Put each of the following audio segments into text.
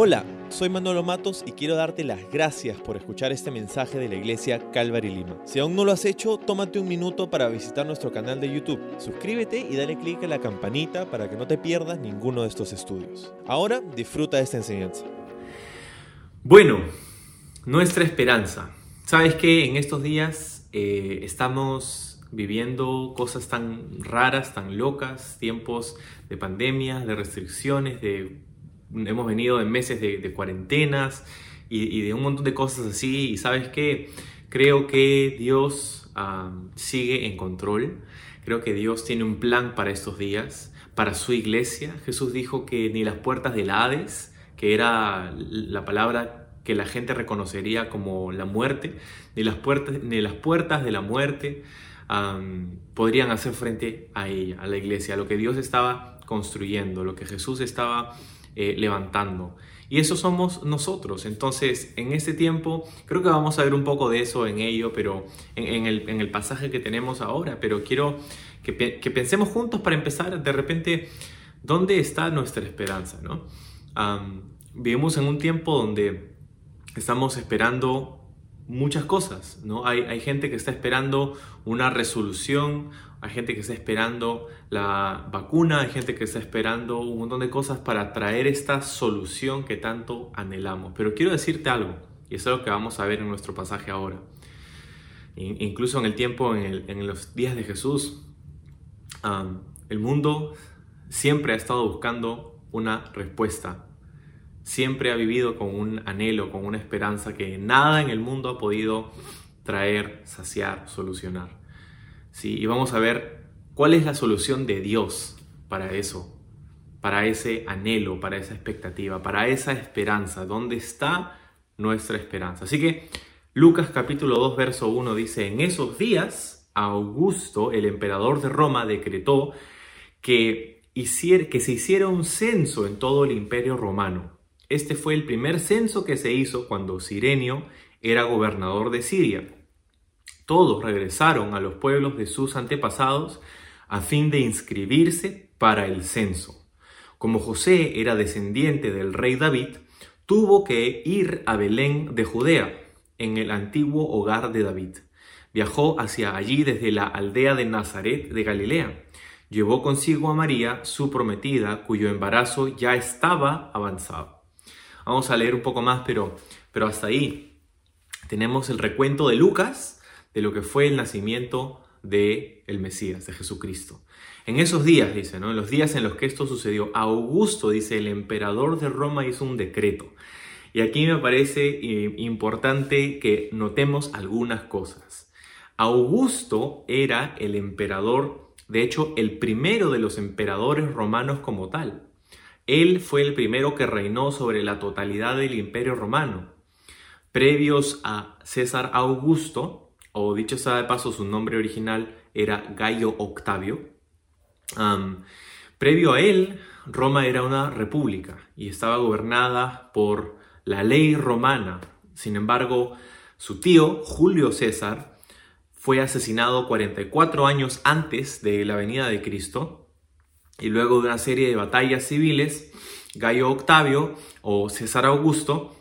Hola, soy Manolo Matos y quiero darte las gracias por escuchar este mensaje de la iglesia Calvary Lima. Si aún no lo has hecho, tómate un minuto para visitar nuestro canal de YouTube. Suscríbete y dale clic a la campanita para que no te pierdas ninguno de estos estudios. Ahora disfruta de esta enseñanza. Bueno, nuestra esperanza. Sabes que en estos días eh, estamos viviendo cosas tan raras, tan locas, tiempos de pandemia, de restricciones, de hemos venido en meses de, cuarentenas y, de un montón de cosas así. Y sabes qué, creo que Dios sigue en control. Creo que Dios tiene un plan para estos días, para su iglesia. Jesús dijo que ni las puertas del Hades, que era la palabra que la gente reconocería como la muerte, ni las puertas, ni las puertas de la muerte podrían hacer frente a ella, a la iglesia, a lo que Dios estaba construyendo, lo que Jesús estaba eh, levantando. Y eso somos nosotros. Entonces, en este tiempo, creo que vamos a ver un poco de eso en ello, pero en, el, pasaje que tenemos ahora. Pero quiero que, pensemos juntos para empezar, de repente, ¿dónde está nuestra esperanza? ¿no? vivimos en un tiempo donde estamos esperando muchas cosas, ¿no? Hay, hay, gente que está esperando una resolución, hay gente que está esperando la vacuna, hay gente que está esperando un montón de cosas para traer esta solución que tanto anhelamos. Pero quiero decirte algo, y eso es lo que vamos a ver en nuestro pasaje ahora. Incluso en el tiempo, en, los días de Jesús, el mundo siempre ha estado buscando una respuesta siempre ha vivido con un anhelo, con una esperanza que nada en el mundo ha podido traer, saciar, solucionar. ¿Sí? Y vamos a ver cuál es la solución de Dios para eso, para ese anhelo, para esa expectativa, para esa esperanza. ¿Dónde está nuestra esperanza? Así que Lucas capítulo 2, verso 1 dice, en esos días Augusto, el emperador de Roma, decretó que, que se hiciera un censo en todo el imperio romano este fue el primer censo que se hizo cuando Sirenio era gobernador de Siria. Todos regresaron a los pueblos de sus antepasados a fin de inscribirse para el censo. Como José era descendiente del rey David, tuvo que ir a Belén de Judea, en el antiguo hogar de David. Viajó hacia allí desde la aldea de Nazaret de Galilea. Llevó consigo a María, su prometida, cuyo embarazo ya estaba avanzado. Vamos a leer un poco más, pero, pero hasta ahí tenemos el recuento de Lucas de lo que fue el nacimiento de el Mesías, de Jesucristo. En esos días, dice, ¿no? En los días en los que esto sucedió, Augusto, dice, el emperador de Roma hizo un decreto. Y aquí me parece eh, importante que notemos algunas cosas. Augusto era el emperador, de hecho, el primero de los emperadores romanos como tal. Él fue el primero que reinó sobre la totalidad del imperio romano. Previos a César Augusto, o dicho sea de paso, su nombre original era Gallo Octavio, previo a él, Roma era una república y estaba gobernada por la ley romana. Sin embargo, su tío, Julio César, fue asesinado 44 años antes de la venida de Cristo y luego de una serie de batallas civiles, Gallo Octavio o César Augusto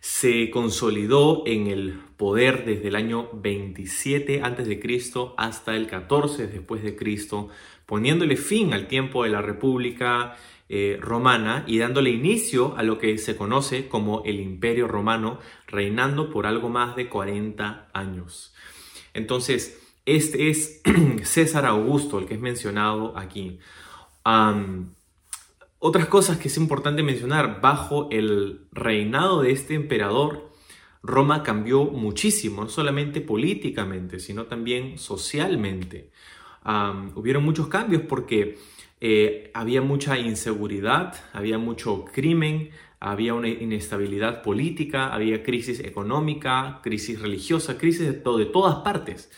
se consolidó en el poder desde el año 27 a.C. hasta el 14 después de Cristo, poniéndole fin al tiempo de la República eh, Romana y dándole inicio a lo que se conoce como el Imperio Romano, reinando por algo más de 40 años. Entonces, este es César Augusto, el que es mencionado aquí. Otras cosas que es importante mencionar, bajo el reinado de este emperador, Roma cambió muchísimo, no solamente políticamente, sino también socialmente. hubieron muchos cambios porque eh, había mucha inseguridad, había mucho crimen, había una inestabilidad política, había crisis económica, crisis religiosa, crisis de, todas partes.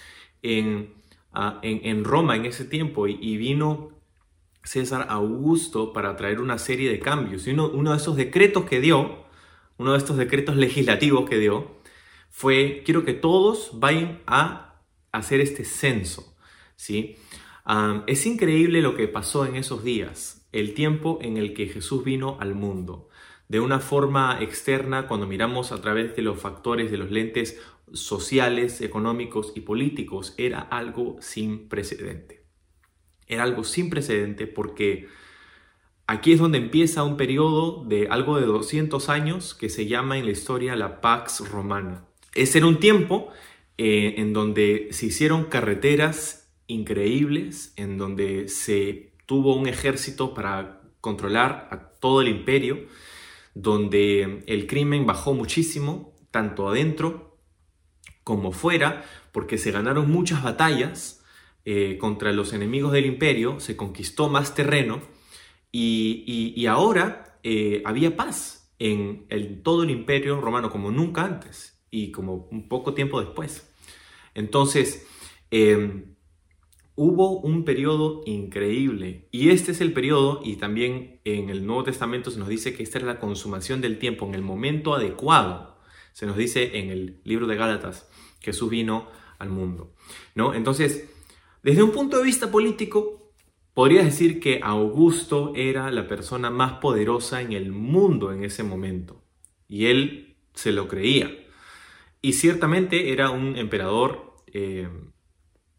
Ah, en, en, Roma en ese tiempo y, vino César Augusto para traer una serie de cambios. Y uno, de esos decretos que dio, uno de estos decretos legislativos que dio, fue, quiero que todos vayan a hacer este censo. ¿sí? Es increíble lo que pasó en esos días. el tiempo en el que Jesús vino al mundo. De una forma externa, cuando miramos a través de los factores, de los lentes sociales, económicos y políticos, era algo sin precedente. Era algo sin precedente porque aquí es donde empieza un periodo de algo de 200 años que se llama en la historia la Pax Romana. Ese era un tiempo eh, en donde se hicieron carreteras increíbles, en donde se tuvo un ejército para controlar a todo el imperio, donde el crimen bajó muchísimo, tanto adentro como fuera, porque se ganaron muchas batallas eh, contra los enemigos del imperio, se conquistó más terreno y, ahora eh, había paz en, todo el imperio romano como nunca antes y como un poco tiempo después. Entonces, em, hubo un periodo increíble y este es el periodo y también en el Nuevo Testamento se nos dice que esta es la consumación del tiempo en el momento adecuado. Se nos dice en el libro de Gálatas que Jesús vino al mundo, ¿no? Entonces, desde un punto de vista político, podrías decir que Augusto era la persona más poderosa en el mundo en ese momento y él se lo creía. Y ciertamente era un emperador eh,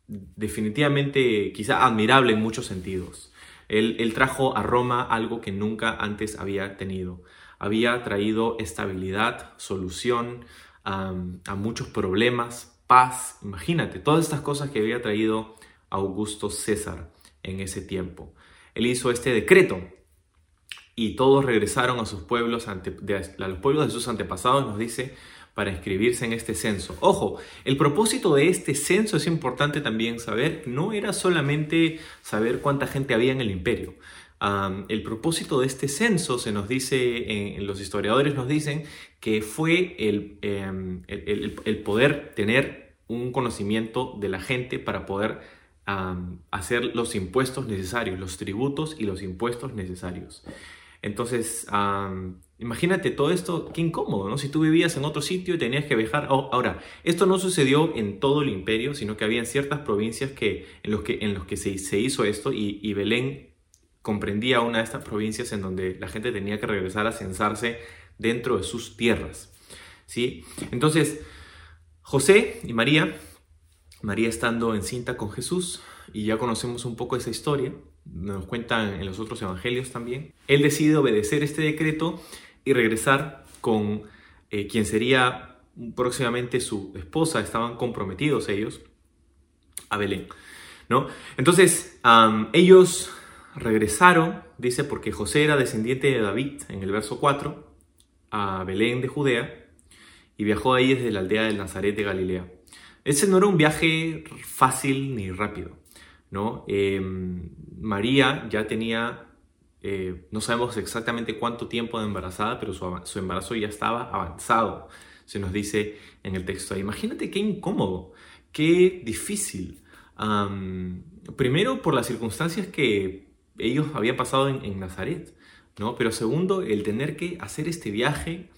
definitivamente quizá admirable en muchos sentidos. Él, trajo a Roma algo que nunca antes había tenido. Había traído estabilidad, solución a muchos problemas, paz. Imagínate, todas estas cosas que había traído Augusto César en ese tiempo. Él hizo este decreto y todos regresaron a sus pueblos, a los pueblos de sus antepasados, nos dice, para inscribirse en este censo. Ojo, el propósito de este censo es importante también saber, no era solamente saber cuánta gente había en el imperio. el propósito de este censo se nos dice, los historiadores nos dicen que fue em, el, el, poder tener un conocimiento de la gente para poder hacer los impuestos necesarios, los tributos y los impuestos necesarios. Entonces, imagínate todo esto, qué incómodo, ¿no? Si tú vivías en otro sitio y tenías que viajar. Oh, ahora, esto no sucedió en todo el imperio, sino que había ciertas provincias que, en los que, que se, se hizo esto y, Belén comprendía una de estas provincias en donde la gente tenía que regresar a censarse dentro de sus tierras. ¿sí? Entonces, José y María, María estando encinta con Jesús, y ya conocemos un poco esa historia, nos cuentan en los otros evangelios también, él decide obedecer este decreto y regresar con eh, quien sería próximamente su esposa, estaban comprometidos ellos a Belén. ¿no? Entonces, ellos regresaron, dice, porque José era descendiente de David, en el verso 4, a Belén de Judea, y viajó ahí desde la aldea de Nazaret de Galilea. Ese no era un viaje fácil ni rápido. ¿no? Em, María ya tenía, eh, no sabemos exactamente cuánto tiempo de embarazada, pero su, embarazo ya estaba avanzado, se nos dice en el texto. Imagínate qué incómodo, qué difícil. primero por las circunstancias que ellos habían pasado en, en Nazaret, ¿no? Pero segundo, el tener que hacer este viaje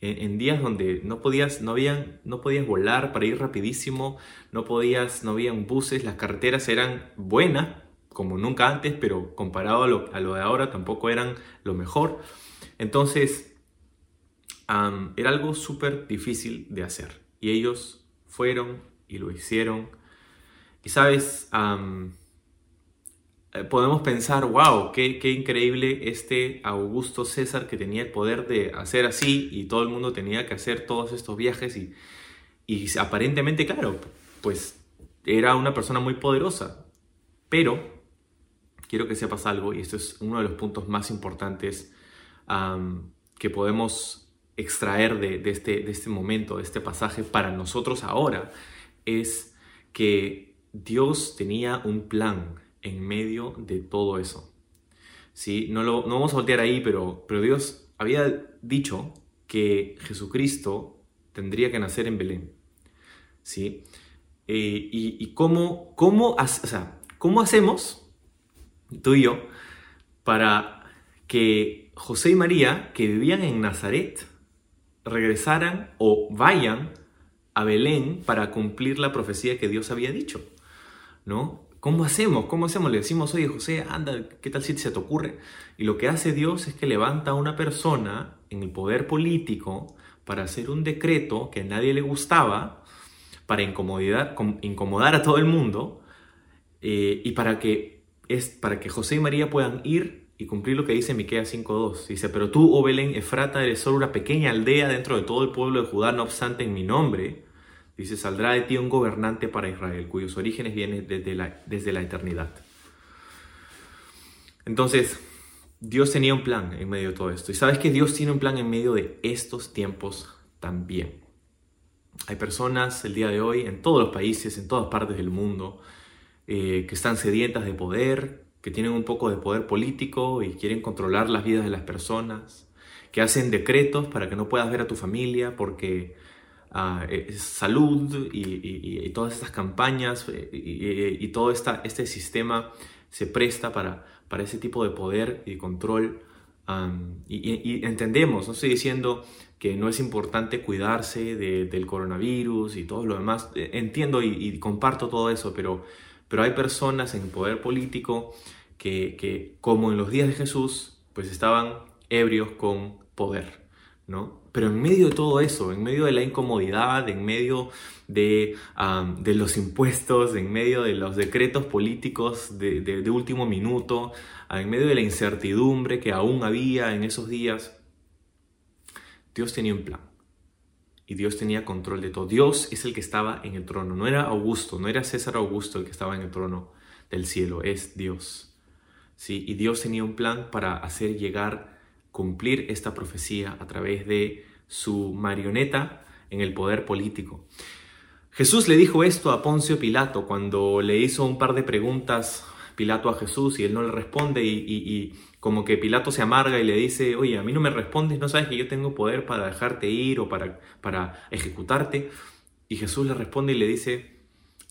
en, días donde no podías, no, habían, no podías volar para ir rapidísimo, no podías, no habían buses, las carreteras eran buenas, como nunca antes, pero comparado a lo, a lo de ahora tampoco eran lo mejor. Entonces, era algo súper difícil de hacer. Y ellos fueron y lo hicieron. Y sabes, podemos pensar, wow, qué, qué, increíble este Augusto César que tenía el poder de hacer así y todo el mundo tenía que hacer todos estos viajes y, y aparentemente, claro, pues era una persona muy poderosa. Pero quiero que sepas algo y esto es uno de los puntos más importantes que podemos extraer de, de, este, de este momento, de este pasaje para nosotros ahora, es que Dios tenía un plan en medio de todo eso. ¿Sí? No, lo, no vamos a voltear ahí, pero, pero Dios había dicho que Jesucristo tendría que nacer en Belén. ¿Sí? Eh, y, cómo, cómo, o sea, cómo hacemos, tú y yo, para que José y María, que vivían en Nazaret, regresaran o vayan a Belén para cumplir la profecía que Dios había dicho, ¿no? ¿Cómo hacemos? ¿Cómo hacemos? Le decimos, oye José, anda, ¿qué tal si se te ocurre? Y lo que hace Dios es que levanta a una persona en el poder político para hacer un decreto que a nadie le gustaba, para incomodar a todo el mundo eh, y para que, es, para que José y María puedan ir y cumplir lo que dice Miqueas 5.2. Dice, pero tú, oh Belén, Efrata, eres solo una pequeña aldea dentro de todo el pueblo de Judá, no obstante en mi nombre, dice, saldrá de ti un gobernante para Israel, cuyos orígenes vienen desde la, desde la eternidad. Entonces, Dios tenía un plan en medio de todo esto. Y sabes que Dios tiene un plan en medio de estos tiempos también. Hay personas el día de hoy en todos los países, en todas partes del mundo, eh, que están sedientas de poder, que tienen un poco de poder político y quieren controlar las vidas de las personas, que hacen decretos para que no puedas ver a tu familia porque es salud y, todas estas campañas eh, y, todo este sistema se presta para, para ese tipo de poder y control. y, entendemos, no estoy diciendo que no es importante cuidarse del coronavirus y todo lo demás. Eh, entiendo y, comparto todo eso, pero pero hay personas en poder político que, como en los días de Jesús, pues estaban ebrios con poder, ¿no? Pero en medio de todo eso, en medio de la incomodidad, en medio de, de los impuestos, en medio de los decretos políticos de, de, último minuto, en medio de la incertidumbre que aún había en esos días, Dios tenía un plan y Dios tenía control de todo. Dios es el que estaba en el trono, no era Augusto, no era César Augusto el que estaba en el trono del cielo, es Dios. ¿Sí? Y Dios tenía un plan para hacer llegar, cumplir esta profecía a través de su marioneta en el poder político. Jesús le dijo esto a Poncio Pilato cuando le hizo un par de preguntas Pilato a Jesús y él no le responde y, como que Pilato se amarga y le dice, oye, a mí no me respondes, no sabes que yo tengo poder para dejarte ir o para, para ejecutarte. Y Jesús le responde y le dice,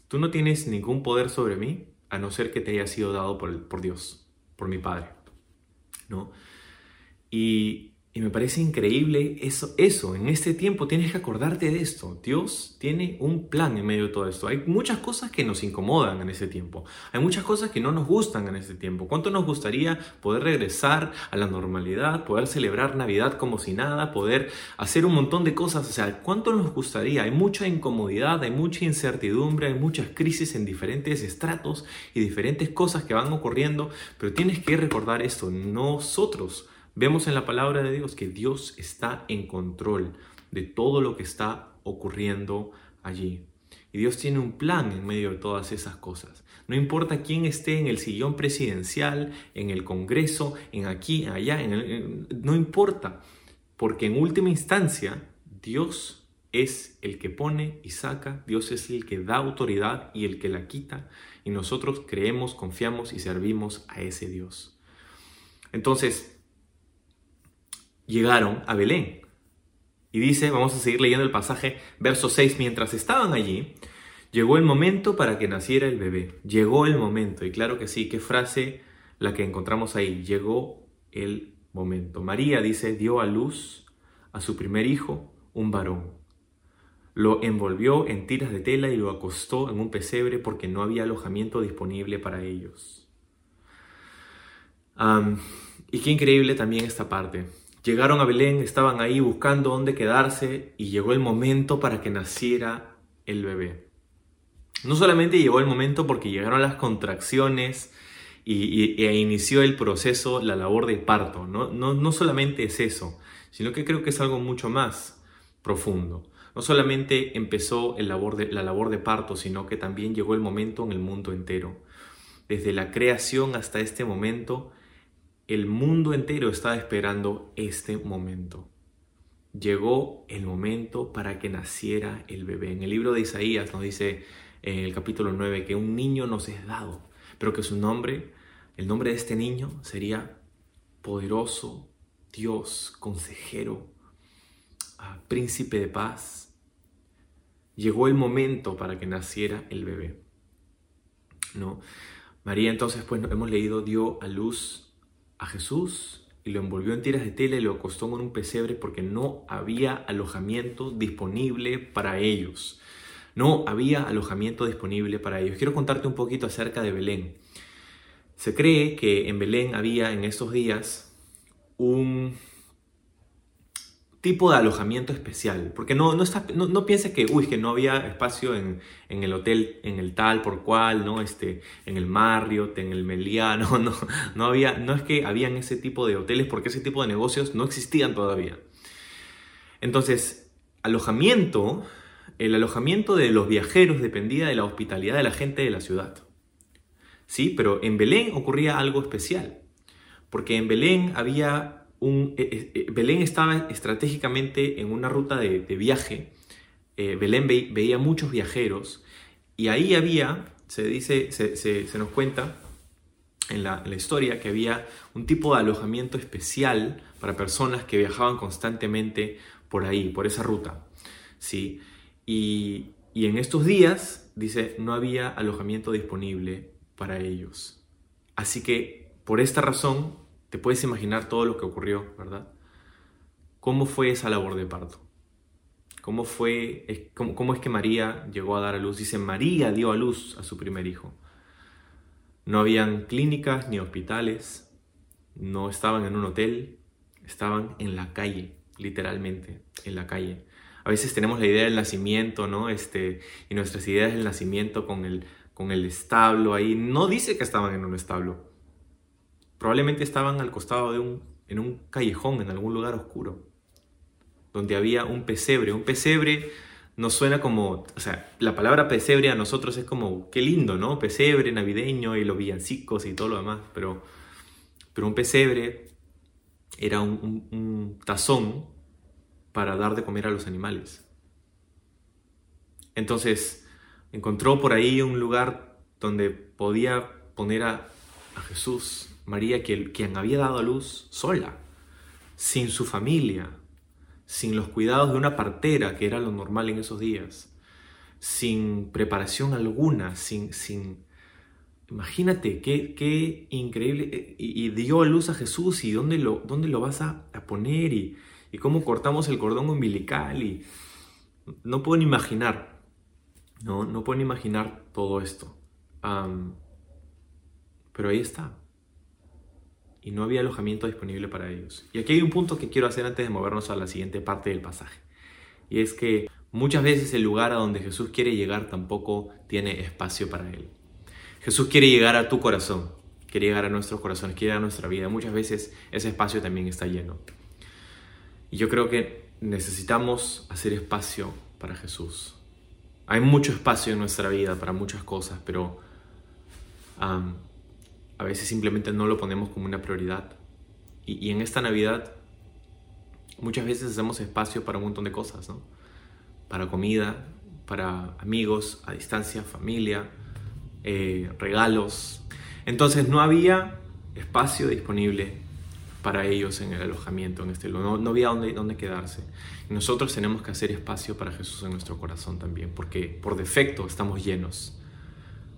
tú no tienes ningún poder sobre mí a no ser que te haya sido dado por, por Dios, por mi Padre. ¿No? Y y me parece increíble eso, eso. En este tiempo tienes que acordarte de esto. Dios tiene un plan en medio de todo esto. Hay muchas cosas que nos incomodan en ese tiempo. Hay muchas cosas que no nos gustan en este tiempo. ¿Cuánto nos gustaría poder regresar a la normalidad, poder celebrar Navidad como si nada, poder hacer un montón de cosas? O sea, ¿cuánto nos gustaría? Hay mucha incomodidad, hay mucha incertidumbre, hay muchas crisis en diferentes estratos y diferentes cosas que van ocurriendo. Pero tienes que recordar esto. Nosotros Vemos en la palabra de Dios que Dios está en control de todo lo que está ocurriendo allí. Y Dios tiene un plan en medio de todas esas cosas. No importa quién esté en el sillón presidencial, en el Congreso, en aquí, allá, no importa. Porque en última instancia, Dios es el que pone y saca, Dios es el que da autoridad y el que la quita. Y nosotros creemos, confiamos y servimos a ese Dios. Entonces, llegaron a Belén. Y dice, vamos a seguir leyendo el pasaje, verso 6, mientras estaban allí, llegó el momento para que naciera el bebé. Llegó el momento. Y claro que sí, qué frase la que encontramos ahí. Llegó el momento. María dice, dio a luz a su primer hijo, un varón. Lo envolvió en tiras de tela y lo acostó en un pesebre porque no había alojamiento disponible para ellos. y qué increíble también esta parte. Llegaron a Belén, estaban ahí buscando dónde quedarse y llegó el momento para que naciera el bebé. No solamente llegó el momento porque llegaron las contracciones y, e inició el proceso, la labor de parto. ¿no? No, solamente es eso, sino que creo que es algo mucho más profundo. No solamente empezó la labor de parto, sino que también llegó el momento en el mundo entero. Desde la creación hasta este momento, el mundo entero estaba esperando este momento. Llegó el momento para que naciera el bebé. En el libro de Isaías nos dice en el capítulo 9 que un niño nos es dado, pero que su nombre, el nombre de este niño sería poderoso, Dios, consejero, ah, príncipe de paz. Llegó el momento para que naciera el bebé. ¿No? María entonces, pues hemos leído, dio a luz a Jesús y lo envolvió en tiras de tela y lo acostó en un pesebre porque no había alojamiento disponible para ellos. No había alojamiento disponible para ellos. Quiero contarte un poquito acerca de Belén. Se cree que en Belén había en estos días un tipo de alojamiento especial, porque no, no, pienses que, uy, que no había espacio en, el hotel, en el tal por cual, ¿no? Este, en el Marriott, en el Meliano, no, no, había, no es que habían ese tipo de hoteles, porque ese tipo de negocios no existían todavía. Entonces, alojamiento, el alojamiento de los viajeros dependía de la hospitalidad de la gente de la ciudad. Sí, pero en Belén ocurría algo especial, porque en Belén había un... Eh, eh, Belén estaba estratégicamente en una ruta de, viaje, eh, Belén veía muchos viajeros y ahí había, se dice, se, nos cuenta en la, historia que había un tipo de alojamiento especial para personas que viajaban constantemente por ahí, por esa ruta. ¿sí? Y, y en estos días, dice, no había alojamiento disponible para ellos. Así que por esta razón, te puedes imaginar todo lo que ocurrió, ¿verdad? ¿Cómo fue esa labor de parto? ¿Cómo, fue, cómo, es que María llegó a dar a luz? Dice, María dio a luz a su primer hijo. No habían clínicas ni hospitales, no estaban en un hotel, estaban en la calle, literalmente, en la calle. A veces tenemos la idea del nacimiento, ¿no? Este, y nuestras ideas del nacimiento con el, con el establo ahí. No dice que estaban en un establo. Probablemente estaban al costado de un, en un callejón, en algún lugar oscuro, donde había un pesebre. Un pesebre nos suena como, o sea, la palabra pesebre a nosotros es como, qué lindo, ¿no? Pesebre navideño y los villancicos y todo lo demás, pero, pero un pesebre era un, tazón para dar de comer a los animales. Entonces, encontró por ahí un lugar donde podía poner a Jesús María, quien había dado a luz sola, sin su familia, sin los cuidados de una partera, que era lo normal en esos días, sin preparación alguna, sin... sin imagínate qué, qué increíble. Eh, y, dio a luz a Jesús y dónde lo, dónde lo vas a, poner y, cómo cortamos el cordón umbilical. Y no pueden imaginar, no, no pueden imaginar todo esto. pero ahí está y no había alojamiento disponible para ellos. Y aquí hay un punto que quiero hacer antes de movernos a la siguiente parte del pasaje. Y es que muchas veces el lugar a donde Jesús quiere llegar tampoco tiene espacio para él. Jesús quiere llegar a tu corazón, quiere llegar a nuestros corazones, quiere llegar a nuestra vida. Muchas veces ese espacio también está lleno. Y yo creo que necesitamos hacer espacio para Jesús. Hay mucho espacio en nuestra vida para muchas cosas, pero a veces simplemente no lo ponemos como una prioridad. Y, en esta Navidad muchas veces hacemos espacio para un montón de cosas, ¿no? Para comida, para amigos a distancia, familia, eh, regalos. Entonces no había espacio disponible para ellos en el alojamiento, en este lugar. No, había dónde, quedarse. Nosotros tenemos que hacer espacio para Jesús en nuestro corazón también, porque por defecto estamos llenos.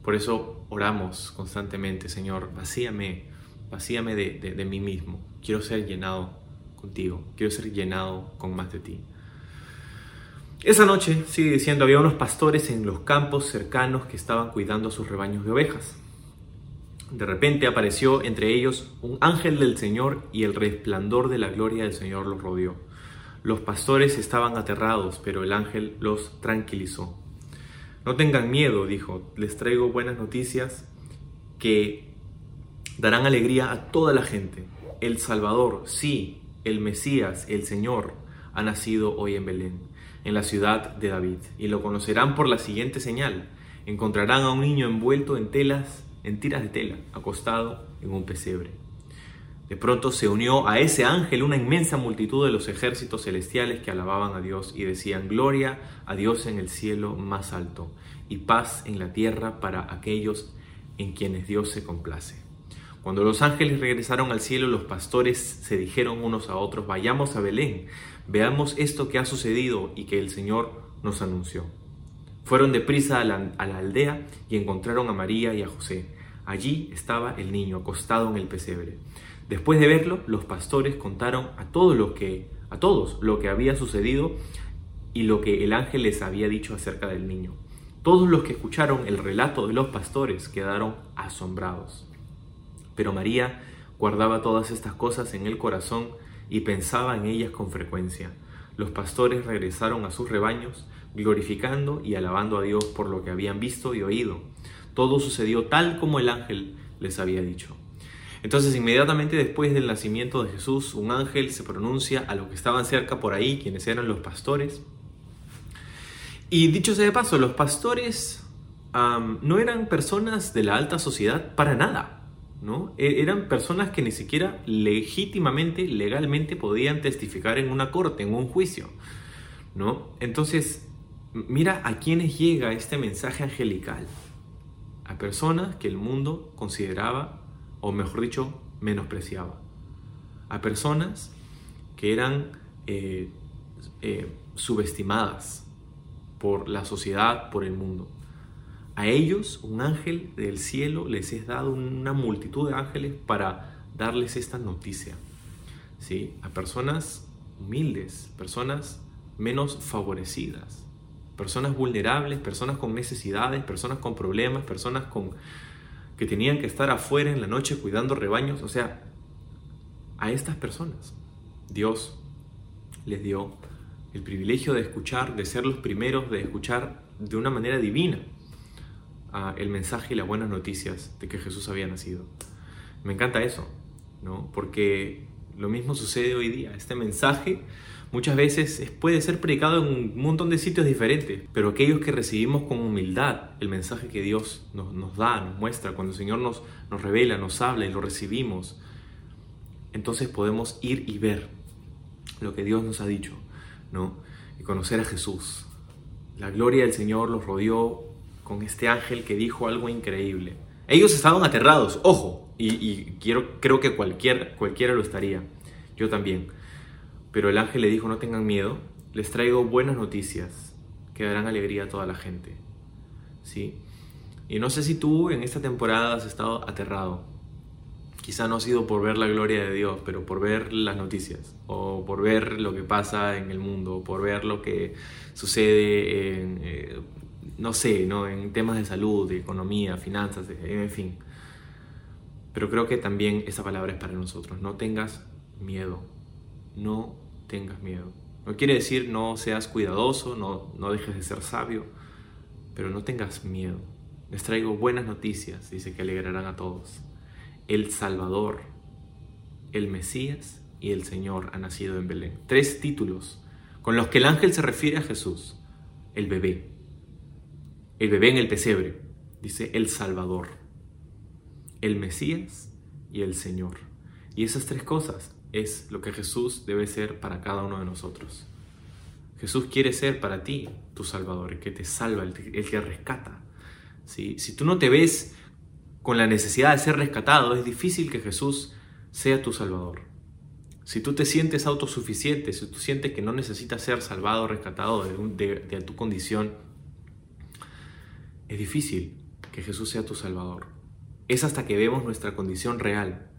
Por eso oramos constantemente, Señor, vacíame, vacíame de, mí mismo. Quiero ser llenado contigo, quiero ser llenado con más de ti. Esa noche, sigue diciendo, había unos pastores en los campos cercanos que estaban cuidando a sus rebaños de ovejas. De repente apareció entre ellos un ángel del Señor y el resplandor de la gloria del Señor los rodeó. Los pastores estaban aterrados, pero el ángel los tranquilizó. No tengan miedo, dijo, les traigo buenas noticias que darán alegría a toda la gente. El Salvador, sí, el Mesías, el Señor, ha nacido hoy en Belén, en la ciudad de David, y lo conocerán por la siguiente señal. Encontrarán a un niño envuelto en telas, en tiras de tela, acostado en un pesebre. De pronto se unió a ese ángel una inmensa multitud de los ejércitos celestiales que alababan a Dios y decían, Gloria a Dios en el cielo más alto y paz en la tierra para aquellos en quienes Dios se complace. Cuando los ángeles regresaron al cielo, los pastores se dijeron unos a otros, vayamos a Belén, veamos esto que ha sucedido y que el Señor nos anunció. Fueron deprisa a la, a la aldea y encontraron a María y a José. Allí estaba el niño acostado en el pesebre. Después de verlo, los pastores contaron a todos lo que a todos lo que había sucedido y lo que el ángel les había dicho acerca del niño. Todos los que escucharon el relato de los pastores quedaron asombrados. Pero María guardaba todas estas cosas en el corazón y pensaba en ellas con frecuencia. Los pastores regresaron a sus rebaños, glorificando y alabando a Dios por lo que habían visto y oído. Todo sucedió tal como el ángel les había dicho. Entonces inmediatamente después del nacimiento de Jesús, un ángel se pronuncia a los que estaban cerca por ahí, quienes eran los pastores, y dicho sea de paso, los pastores no eran personas de la alta sociedad para nada. ¿no? E, eran personas que ni siquiera legítimamente, legalmente podían testificar en una corte, en un juicio. ¿no? Entonces, mira a quiénes llega este mensaje angelical. A personas que el mundo consideraba, o mejor dicho, menospreciaba. A personas que eran eh, eh, subestimadas, por la sociedad, por el mundo. A ellos un ángel del cielo les es dado una multitud de ángeles para darles esta noticia. ¿sí? A personas humildes, personas menos favorecidas, personas vulnerables, personas con necesidades, personas con problemas, personas con que tenían que estar afuera en la noche cuidando rebaños, o sea, a estas personas Dios les dio el privilegio de escuchar, de ser los primeros, de escuchar de una manera divina ah, el mensaje y las buenas noticias de que Jesús había nacido. Me encanta eso, ¿no? Porque lo mismo sucede hoy día. Este mensaje muchas veces puede ser predicado en un montón de sitios diferentes, pero aquellos que recibimos con humildad el mensaje que Dios nos, da, nos muestra, cuando el Señor nos, nos revela, nos habla y lo recibimos, entonces podemos ir y ver lo que Dios nos ha dicho ¿no? Y conocer a Jesús. La gloria del Señor los rodeó con este ángel que dijo algo increíble. Ellos estaban aterrados, ojo, y, quiero, creo que cualquier, cualquiera lo estaría, yo también. Pero el ángel le dijo, no tengan miedo, les traigo buenas noticias que darán alegría a toda la gente. ¿Sí? Y no sé si tú en esta temporada has estado aterrado, quizá no ha sido por ver la gloria de Dios, pero por ver las noticias, o por ver lo que pasa en el mundo, o por ver lo que sucede en, eh, no sé, ¿no? en temas de salud, de economía, finanzas, en fin. Pero creo que también esa palabra es para nosotros. No tengas miedo. No tengas miedo. No quiere decir no seas cuidadoso, no, no dejes de ser sabio, pero no tengas miedo. Les traigo buenas noticias, dice que alegrarán a todos el Salvador, el Mesías y el Señor ha nacido en Belén. Tres títulos con los que el ángel se refiere a Jesús. El bebé. El bebé en el pesebre. Dice el Salvador. El Mesías y el Señor. Y esas tres cosas es lo que Jesús debe ser para cada uno de nosotros. Jesús quiere ser para ti tu Salvador, el que te salva, el que rescata. Si tú no te ves con la necesidad de ser rescatado, es difícil que Jesús sea tu Salvador. Si tú te sientes autosuficiente, si tú sientes que no necesitas ser salvado o rescatado de, tu condición, es difícil que Jesús sea tu Salvador. Es hasta que vemos nuestra condición real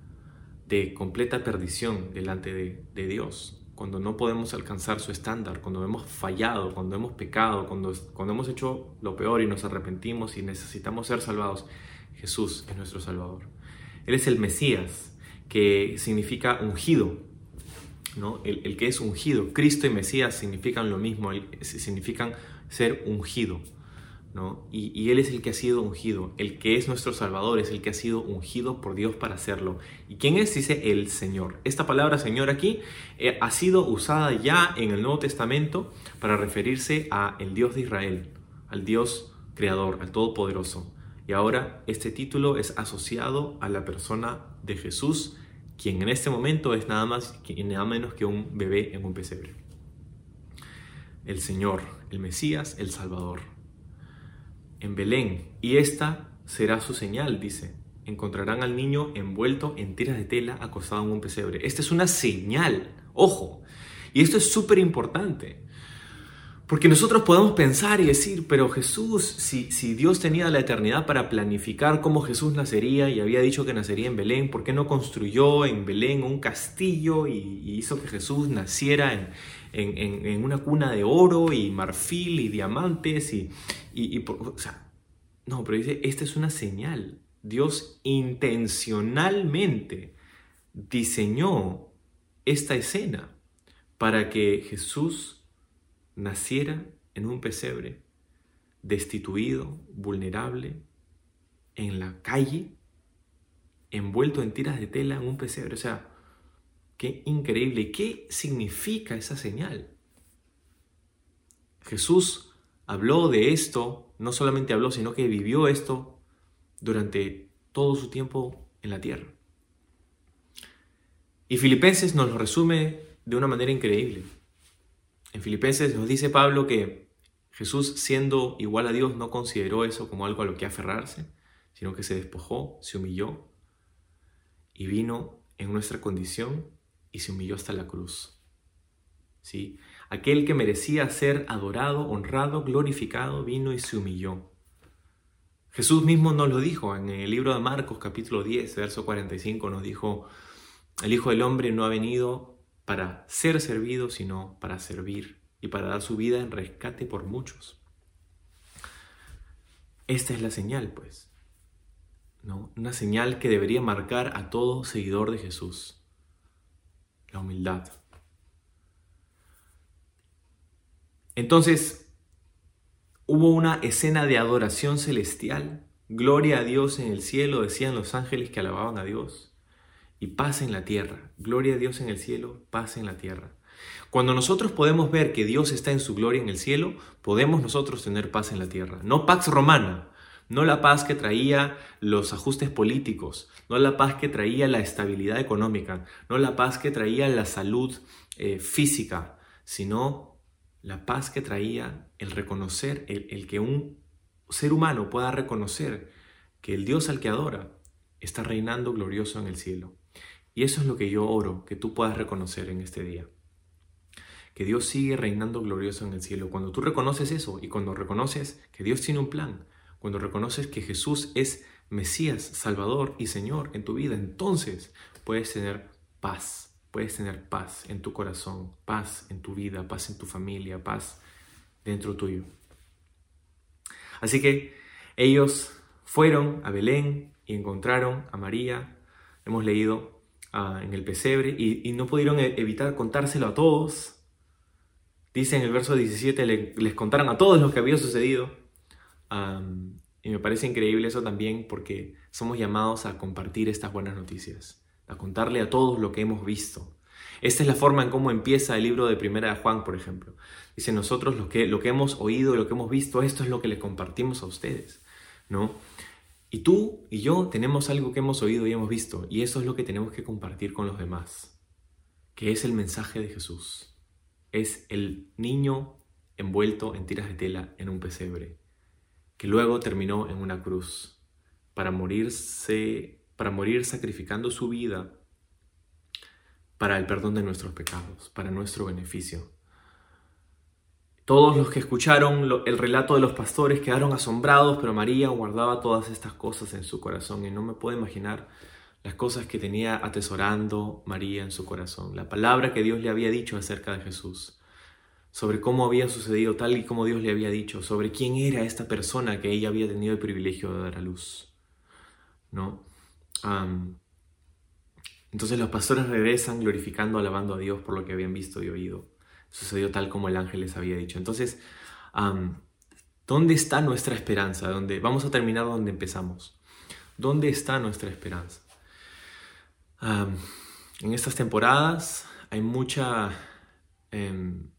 de completa perdición delante de, Dios, cuando no podemos alcanzar su estándar, cuando hemos fallado, cuando hemos pecado, cuando, cuando hemos hecho lo peor y nos arrepentimos y necesitamos ser salvados, Jesús es nuestro Salvador. Él es el Mesías, que significa ungido. ¿no? El, que es ungido. Cristo y Mesías significan lo mismo, significan ser ungido. Y, Él es el que ha sido ungido, el que es nuestro Salvador, es el que ha sido ungido por Dios para hacerlo. ¿Y quién es? Dice el Señor. Esta palabra Señor aquí eh, ha sido usada ya en el Nuevo Testamento para referirse a el Dios de Israel, al Dios creador, al Todopoderoso. Y ahora este título es asociado a la persona de Jesús, quien en este momento es nada más y nada menos que un bebé en un pesebre. El Señor, el Mesías, el Salvador. En Belén, y esta será su señal, dice. Encontrarán al niño envuelto en tiras de tela acostado en un pesebre. Esta es una señal, ojo. Y esto es súper importante, Porque nosotros podemos pensar y decir, pero Jesús, si, si, Dios tenía la eternidad para planificar cómo Jesús nacería y había dicho que nacería en Belén, ¿por qué no construyó en Belén un castillo y, hizo que Jesús naciera en, en, en, una cuna de oro y marfil y diamantes? Y, y, o sea, no, pero dice, esta es una señal. Dios intencionalmente diseñó esta escena para que Jesús naciera en un pesebre, destituido, vulnerable, en la calle, envuelto en tiras de tela en un pesebre. O sea, qué increíble. ¿Qué significa esa señal? Jesús habló de esto, no solamente habló, sino que vivió esto durante todo su tiempo en la tierra. Y Filipenses nos lo resume de una manera increíble. En Filipenses nos dice Pablo que Jesús, siendo igual a Dios, no consideró eso como algo a lo que aferrarse, sino que se despojó, se humilló y vino en nuestra condición y se humilló hasta la cruz. ¿Sí? Aquel que merecía ser adorado, honrado, glorificado, vino y se humilló. Jesús mismo nos lo dijo en el libro de Marcos capítulo 10, verso 45, nos dijo, el Hijo del Hombre no ha venido para ser servido, sino para servir y para dar su vida en rescate por muchos. Esta es la señal, pues. ¿no? Una señal que debería marcar a todo seguidor de Jesús. La humildad. Entonces, hubo una escena de adoración celestial. Gloria a Dios en el cielo, decían los ángeles que alababan a Dios y paz en la tierra. Gloria a Dios en el cielo, paz en la tierra. Cuando nosotros podemos ver que Dios está en su gloria en el cielo, podemos nosotros tener paz en la tierra. No pax romana, no la paz que traía los ajustes políticos, no la paz que traía la estabilidad económica, no la paz que traía la salud eh, física, sino la paz que traía el reconocer, el que un ser humano pueda reconocer que el Dios al que adora está reinando glorioso en el cielo. Y eso es lo que yo oro, que tú puedas reconocer en este día. Que Dios sigue reinando glorioso en el cielo. Cuando tú reconoces eso y cuando reconoces que Dios tiene un plan, cuando reconoces que Jesús es Mesías, Salvador y Señor en tu vida, entonces puedes tener paz, puedes tener paz en tu corazón, paz en tu vida, paz en tu familia, paz dentro tuyo. Así que ellos fueron a Belén y encontraron a María. Hemos leído en el pesebre y, no pudieron e, evitar contárselo a todos. Dice en el verso 17, les contaron a todos lo que había sucedido. y me parece increíble eso también porque somos llamados a compartir estas buenas noticias, a contarle a todos lo que hemos visto. Esta es la forma en cómo empieza el libro de Primera de Juan, por ejemplo. Dice, nosotros lo que, lo que hemos oído, lo que hemos visto, esto es lo que les compartimos a ustedes, ¿no? Y tú y yo tenemos algo que hemos oído y hemos visto, y eso es lo que tenemos que compartir con los demás, que es el mensaje de Jesús. Es el niño envuelto en tiras de tela en un pesebre, que luego terminó en una cruz para morirse, para morir sacrificando su vida para el perdón de nuestros pecados, para nuestro beneficio. Todos los que escucharon el relato de los pastores quedaron asombrados, pero María guardaba todas estas cosas en su corazón y no me puedo imaginar las cosas que tenía atesorando María en su corazón, la palabra que Dios le había dicho acerca de Jesús, sobre cómo había sucedido tal y como Dios le había dicho, sobre quién era esta persona que ella había tenido el privilegio de dar a luz. ¿No? entonces los pastores regresan glorificando, alabando a Dios por lo que habían visto y oído sucedió tal como el ángel les había dicho. Entonces, ¿dónde está nuestra esperanza? ¿Dónde? Vamos a terminar donde empezamos. ¿Dónde está nuestra esperanza? en estas temporadas hay mucha em,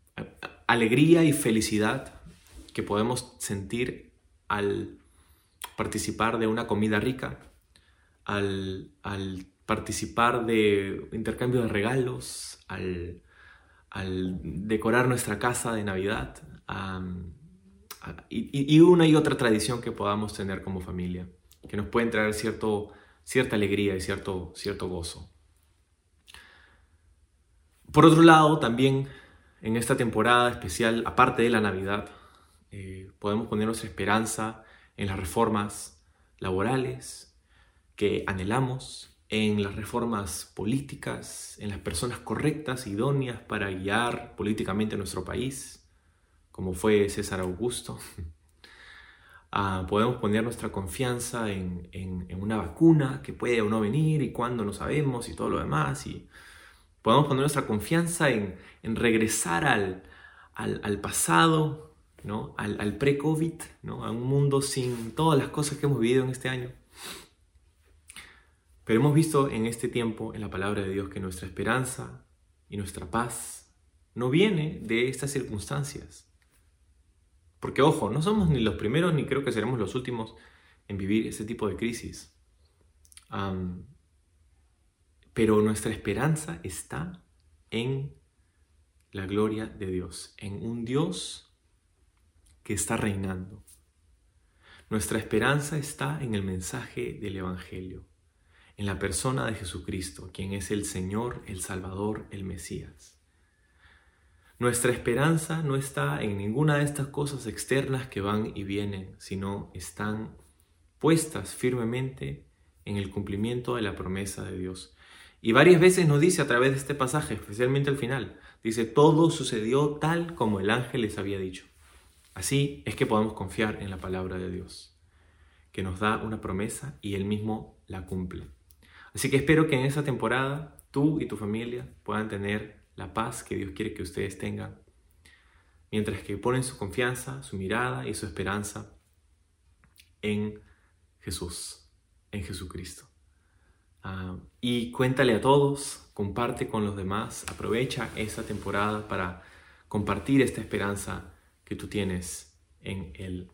alegría y felicidad que podemos sentir al participar de una comida rica, al, al participar de intercambio de regalos, al al decorar nuestra casa de Navidad y, una y otra tradición que podamos tener como familia, que nos pueden traer cierto, cierta alegría y cierto, cierto gozo. Por otro lado, también en esta temporada especial, aparte de la Navidad, eh, podemos poner nuestra esperanza en las reformas laborales que anhelamos, en las reformas políticas, en las personas correctas, idóneas para guiar políticamente nuestro país, como fue César Augusto. Ah, podemos poner nuestra confianza en, una vacuna que puede o no venir y cuándo no sabemos y todo lo demás. Y podemos poner nuestra confianza en, regresar al, al pasado ¿no? al, pre-COVID, ¿no? a un mundo sin todas las cosas que hemos vivido en este año. Pero hemos visto en este tiempo, en la palabra de Dios, que nuestra esperanza y nuestra paz no viene de estas circunstancias. Porque ojo, no somos ni los primeros ni creo que seremos los últimos en vivir ese tipo de crisis. pero nuestra esperanza está en la gloria de Dios, en un Dios que está reinando. Nuestra esperanza está en el mensaje del Evangelio, en la persona de Jesucristo, quien es el Señor, el Salvador, el Mesías. Nuestra esperanza no está en ninguna de estas cosas externas que van y vienen, sino están puestas firmemente en el cumplimiento de la promesa de Dios. Y varias veces nos dice a través de este pasaje, especialmente al final, dice, todo sucedió tal como el ángel les había dicho. Así es que podemos confiar en la palabra de Dios, que nos da una promesa y Él mismo la cumple. Así que espero que en esta temporada tú y tu familia puedan tener la paz que Dios quiere que ustedes tengan, mientras que ponen su confianza, su mirada y su esperanza en Jesús, en Jesucristo. Ah, y cuéntale a todos, comparte con los demás, aprovecha esta temporada para compartir esta esperanza que tú tienes en el